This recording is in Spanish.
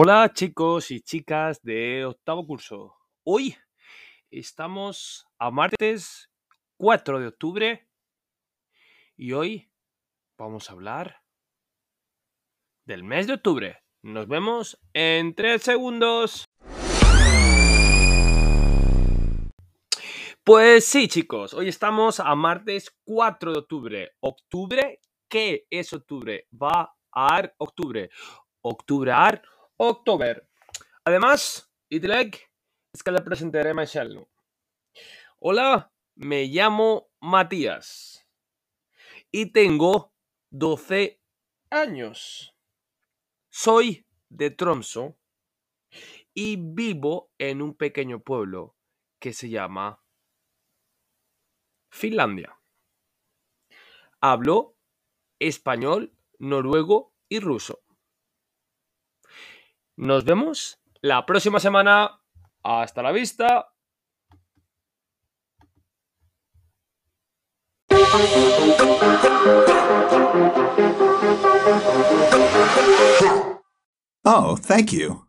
Hola chicos y chicas de octavo curso. Hoy estamos a martes 4 de octubre y hoy vamos a hablar del mes de octubre. Nos vemos en 3 segundos. Pues sí chicos, hoy estamos a martes 4 de octubre. Octubre, ¿qué es octubre? Va a dar octubre. Octubre ar October. Además, Idleg es que le presentaré a Hola, me llamo Matías y tengo 12 años. Soy de Tromso y vivo en un pequeño pueblo que se llama Finlandia. Hablo español, noruego y ruso. Nos vemos la próxima semana. Hasta la vista. Oh, thank you.